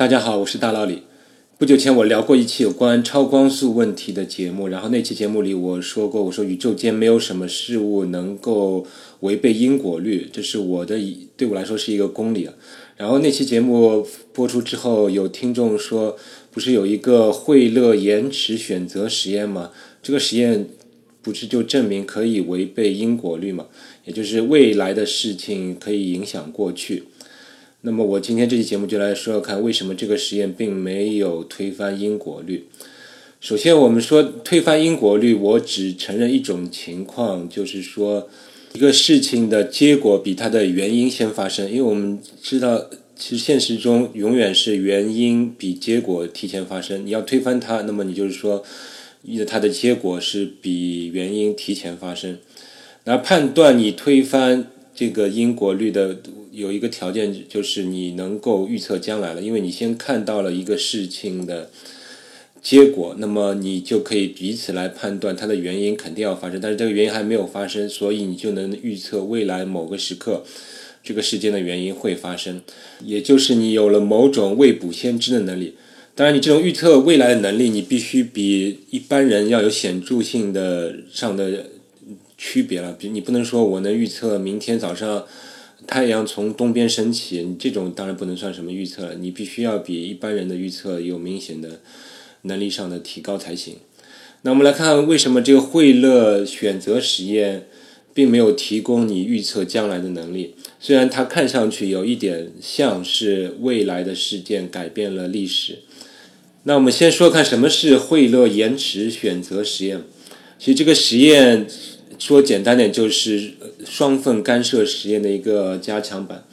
大家好，我是大老李。不久前我聊过一期有关超光速问题的节目，然后那期节目里我说过，我说宇宙间没有什么事物能够违背因果律，这是我的对我来说是一个公理。然后那期节目播出之后，有听众说，不是有一个惠勒延迟选择实验吗？这个实验不是就证明可以违背因果律吗？也就是未来的事情可以影响过去。那么我今天这期节目就来说说看，为什么这个实验并没有推翻因果律。首先，我们说推翻因果律，我只承认一种情况，就是说一个事情的结果比它的原因先发生。因为我们知道，其实现实中永远是原因比结果提前发生。你要推翻它，那么你就是说，它的结果是比原因提前发生。那判断你推翻这个因果律的。有一个条件就是你能够预测将来了，因为你先看到了一个事情的结果，那么你就可以以此来判断它的原因肯定要发生，但是这个原因还没有发生，所以你就能预测未来某个时刻这个事件的原因会发生，也就是你有了某种未卜先知的能力。当然，你这种预测未来的能力，你必须比一般人要有显著性的上的区别了。比你不能说我能预测明天早上。太阳从东边升起，你这种当然不能算什么预测了，你必须要比一般人的预测有明显的能力上的提高才行。那我们来看为什么这个惠勒选择实验并没有提供你预测将来的能力，虽然它看上去有一点像是未来的事件改变了历史。那我们先说看什么是惠勒延迟选择实验。其实这个实验。说简单点，就是双缝干涉实验的一个加强版。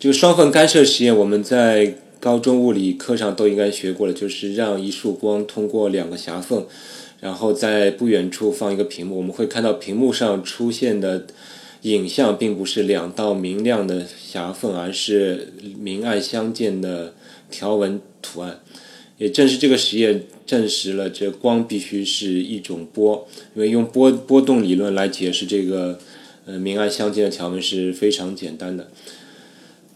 这个双缝干涉实验，我们在高中物理课上都应该学过了，就是让一束光通过两个狭缝，然后在不远处放一个屏幕，我们会看到屏幕上出现的影像，并不是两道明亮的狭缝，而是明暗相间的条纹图案。也正是这个实验证实了，这光必须是一种波，因为用波波动理论来解释这个呃明暗相间的条纹是非常简单的。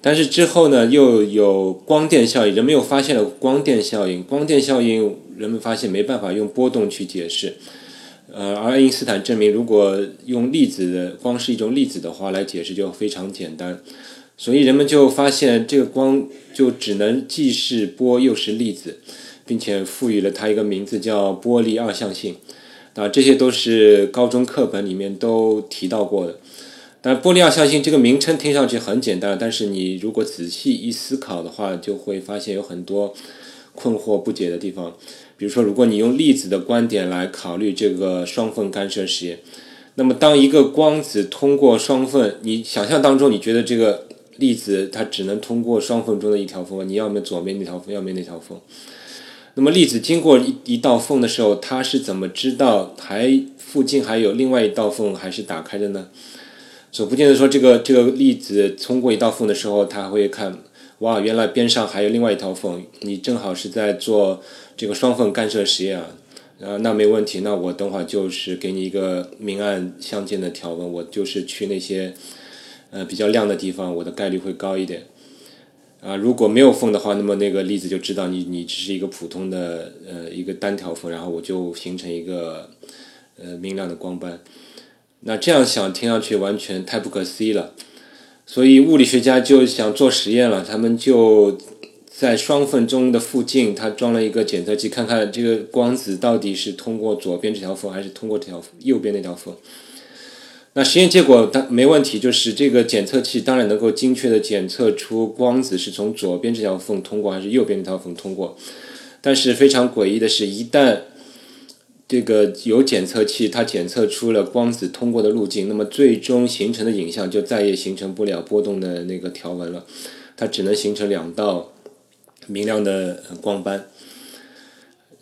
但是之后呢，又有光电效应，人们又发现了光电效应。光电效应，人们发现没办法用波动去解释。呃，而爱因斯坦证明，如果用粒子的光是一种粒子的话来解释，就非常简单。所以人们就发现，这个光就只能既是波又是粒子，并且赋予了它一个名字叫波粒二象性。啊，这些都是高中课本里面都提到过的。但波粒二象性这个名称听上去很简单，但是你如果仔细一思考的话，就会发现有很多困惑不解的地方。比如说，如果你用粒子的观点来考虑这个双缝干涉实验，那么当一个光子通过双缝，你想象当中你觉得这个。粒子它只能通过双缝中的一条缝，你要么左边那条缝，要么那条缝。那么粒子经过一一道缝的时候，它是怎么知道还附近还有另外一道缝还是打开的呢？所不见得说这个这个粒子通过一道缝的时候，它会看，哇，原来边上还有另外一条缝。你正好是在做这个双缝干涉实验啊，啊，那没问题，那我等会儿就是给你一个明暗相间的条纹，我就是去那些。呃，比较亮的地方，我的概率会高一点。啊，如果没有缝的话，那么那个粒子就知道你你只是一个普通的呃一个单条缝，然后我就形成一个呃明亮的光斑。那这样想听上去完全太不可思议了。所以物理学家就想做实验了，他们就在双缝中的附近，他装了一个检测器，看看这个光子到底是通过左边这条缝，还是通过这条右边那条缝。那实验结果当没问题，就是这个检测器当然能够精确的检测出光子是从左边这条缝通过还是右边这条缝通过。但是非常诡异的是，一旦这个有检测器，它检测出了光子通过的路径，那么最终形成的影像就再也形成不了波动的那个条纹了，它只能形成两道明亮的光斑。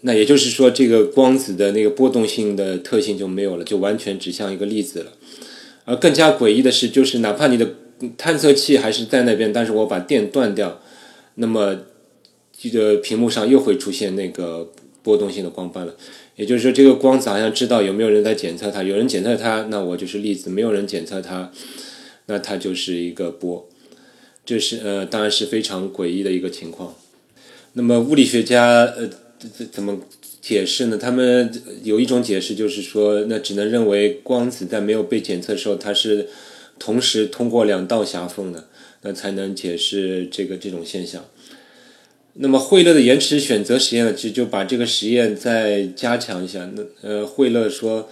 那也就是说，这个光子的那个波动性的特性就没有了，就完全指向一个粒子了。而更加诡异的是，就是哪怕你的探测器还是在那边，但是我把电断掉，那么这个屏幕上又会出现那个波动性的光斑了。也就是说，这个光子好像知道有没有人在检测它，有人检测它，那我就是粒子；没有人检测它，那它就是一个波。这是呃，当然是非常诡异的一个情况。那么物理学家呃怎怎么解释呢？他们有一种解释就是说，那只能认为光子在没有被检测的时候，它是同时通过两道狭缝的，那才能解释这个这种现象。那么惠勒的延迟选择实验呢，其实就把这个实验再加强一下。那呃，惠勒说，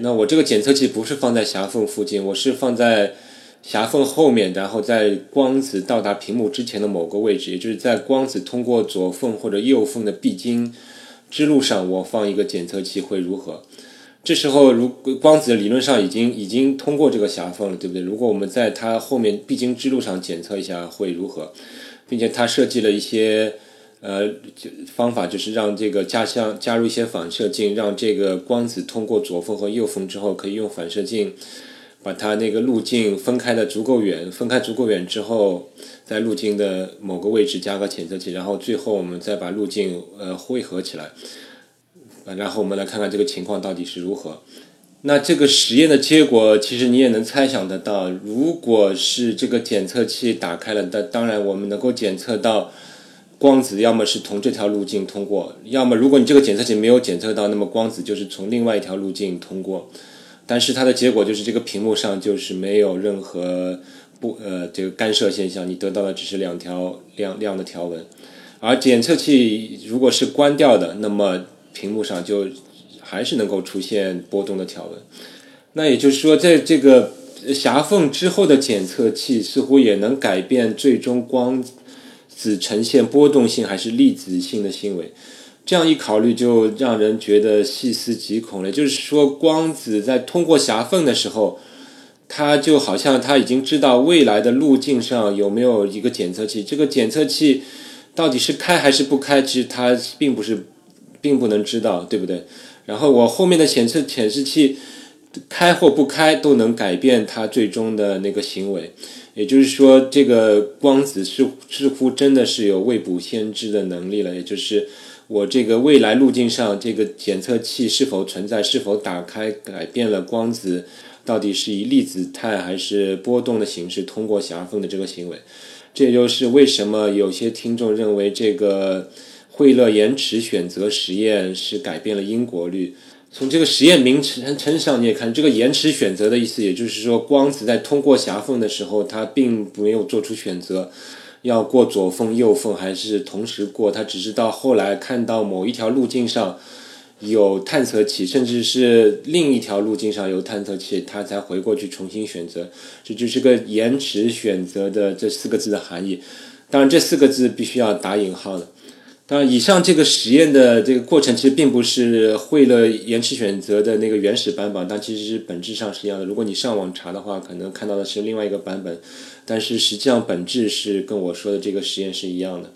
那我这个检测器不是放在狭缝附近，我是放在狭缝后面，然后在光子到达屏幕之前的某个位置，也就是在光子通过左缝或者右缝的必经之路上，我放一个检测器会如何？这时候，如光子理论上已经已经通过这个狭缝了，对不对？如果我们在它后面必经之路上检测一下会如何？并且他设计了一些呃方法，就是让这个加项加入一些反射镜，让这个光子通过左缝和右缝之后，可以用反射镜把它那个路径分开的足够远，分开足够远之后，在路径的某个位置加个检测器，然后最后我们再把路径呃汇合起来，然后我们来看看这个情况到底是如何。那这个实验的结果，其实你也能猜想得到。如果是这个检测器打开了，那当然我们能够检测到光子，要么是从这条路径通过，要么如果你这个检测器没有检测到，那么光子就是从另外一条路径通过。但是它的结果就是这个屏幕上就是没有任何不呃这个干涉现象，你得到的只是两条亮亮的条纹。而检测器如果是关掉的，那么屏幕上就。还是能够出现波动的条纹，那也就是说，在这个狭缝之后的检测器似乎也能改变最终光子呈现波动性还是粒子性的行为。这样一考虑，就让人觉得细思极恐了。就是说，光子在通过狭缝的时候，它就好像它已经知道未来的路径上有没有一个检测器。这个检测器到底是开还是不开，其实它并不是并不能知道，对不对？然后我后面的显示显示器开或不开都能改变它最终的那个行为，也就是说，这个光子似似乎真的是有未卜先知的能力了。也就是我这个未来路径上，这个检测器是否存在，是否打开，改变了光子到底是以粒子态还是波动的形式通过狭缝的这个行为。这也就是为什么有些听众认为这个。惠勒延迟选择实验是改变了因果律。从这个实验名称称上，你也看这个延迟选择的意思，也就是说，光子在通过狭缝的时候，它并没有做出选择，要过左缝、右缝还是同时过，他只是到后来看到某一条路径上有探测器，甚至是另一条路径上有探测器，他才回过去重新选择。这就是个延迟选择的这四个字的含义。当然，这四个字必须要打引号的。当然，以上这个实验的这个过程其实并不是惠勒延迟选择的那个原始版本，但其实是本质上是一样的。如果你上网查的话，可能看到的是另外一个版本，但是实际上本质是跟我说的这个实验是一样的。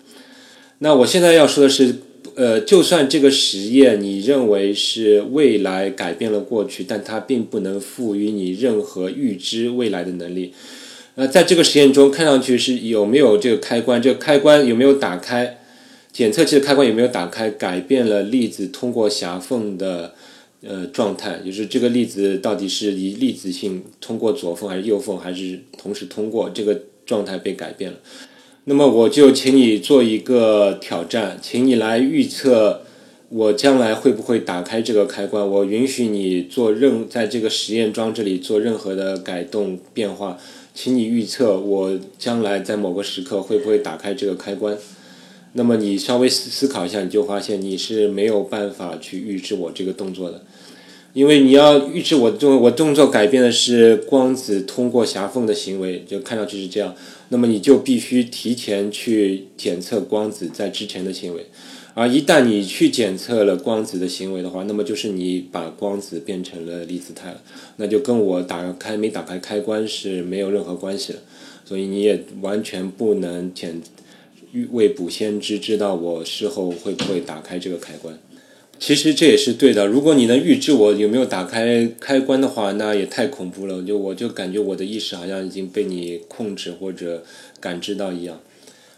那我现在要说的是，呃，就算这个实验你认为是未来改变了过去，但它并不能赋予你任何预知未来的能力。呃，在这个实验中，看上去是有没有这个开关，这个开关有没有打开？检测器的开关有没有打开，改变了粒子通过狭缝的呃状态，就是这个粒子到底是以粒子性通过左缝还是右缝，还是同时通过，这个状态被改变了。那么我就请你做一个挑战，请你来预测我将来会不会打开这个开关。我允许你做任在这个实验装置里做任何的改动变化，请你预测我将来在某个时刻会不会打开这个开关。那么你稍微思思考一下，你就发现你是没有办法去预知我这个动作的，因为你要预知我动我动作改变的是光子通过狭缝的行为，就看上去是这样。那么你就必须提前去检测光子在之前的行为，而一旦你去检测了光子的行为的话，那么就是你把光子变成了粒子态了，那就跟我打开没打开开关是没有任何关系的，所以你也完全不能检。预未卜先知，知道我事后会不会打开这个开关。其实这也是对的。如果你能预知我有没有打开开关的话，那也太恐怖了。就我就感觉我的意识好像已经被你控制或者感知到一样。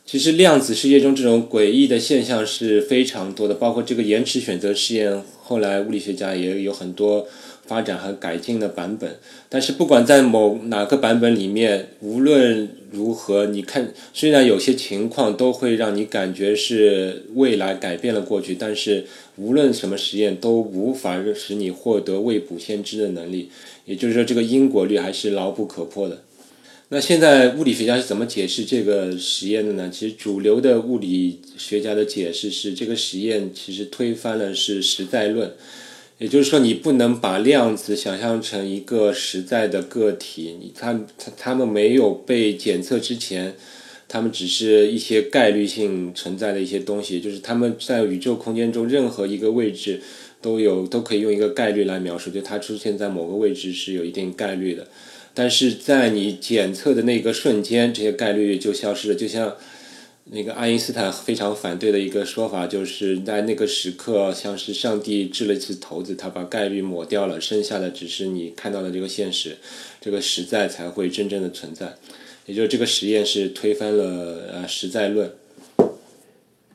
其实量子世界中这种诡异的现象是非常多的，包括这个延迟选择实验。后来物理学家也有很多发展和改进的版本。但是不管在某哪个版本里面，无论如何，你看，虽然有些情况都会让你感觉是未来改变了过去，但是无论什么实验都无法使你获得未卜先知的能力。也就是说，这个因果律还是牢不可破的。那现在物理学家是怎么解释这个实验的呢？其实主流的物理学家的解释是，这个实验其实推翻了是实在论，也就是说，你不能把量子想象成一个实在的个体，你他他他们没有被检测之前，他们只是一些概率性存在的一些东西，就是他们在宇宙空间中任何一个位置都有都可以用一个概率来描述，就它出现在某个位置是有一定概率的。但是在你检测的那个瞬间，这些概率就消失了。就像那个爱因斯坦非常反对的一个说法，就是在那个时刻，像是上帝掷了一次骰子，他把概率抹掉了，剩下的只是你看到的这个现实，这个实在才会真正的存在。也就是这个实验是推翻了呃实在论。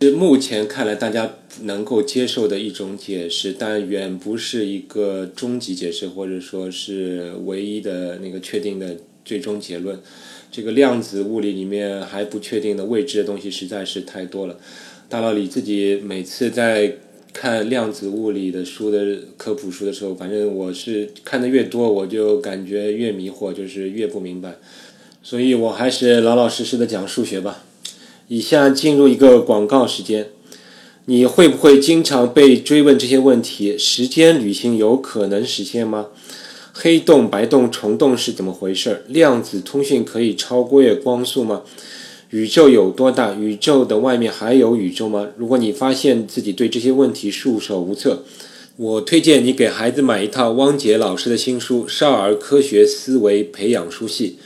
是目前看来大家能够接受的一种解释，但远不是一个终极解释，或者说是唯一的那个确定的最终结论。这个量子物理里面还不确定的未知的东西实在是太多了。大道理自己每次在看量子物理的书的科普书的时候，反正我是看的越多，我就感觉越迷惑，就是越不明白。所以我还是老老实实的讲数学吧。以下进入一个广告时间，你会不会经常被追问这些问题？时间旅行有可能实现吗？黑洞、白洞、虫洞是怎么回事？量子通讯可以超越光速吗？宇宙有多大？宇宙的外面还有宇宙吗？如果你发现自己对这些问题束手无策，我推荐你给孩子买一套汪杰老师的新书《少儿科学思维培养书系》。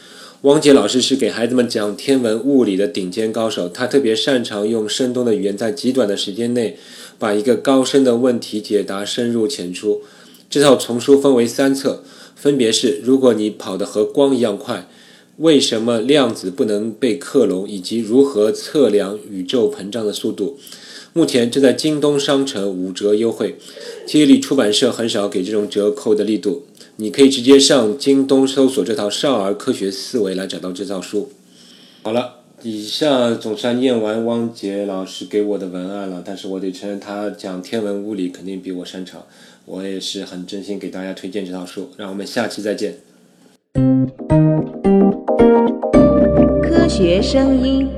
汪杰老师是给孩子们讲天文物理的顶尖高手，他特别擅长用生动的语言，在极短的时间内把一个高深的问题解答深入浅出。这套丛书分为三册，分别是：如果你跑得和光一样快，为什么量子不能被克隆，以及如何测量宇宙膨胀的速度。目前正在京东商城五折优惠，接力出版社很少给这种折扣的力度。你可以直接上京东搜索这套少儿科学思维来找到这套书。好了，以下总算念完汪杰老师给我的文案了，但是我得承认他讲天文物理肯定比我擅长，我也是很真心给大家推荐这套书。让我们下期再见。科学声音。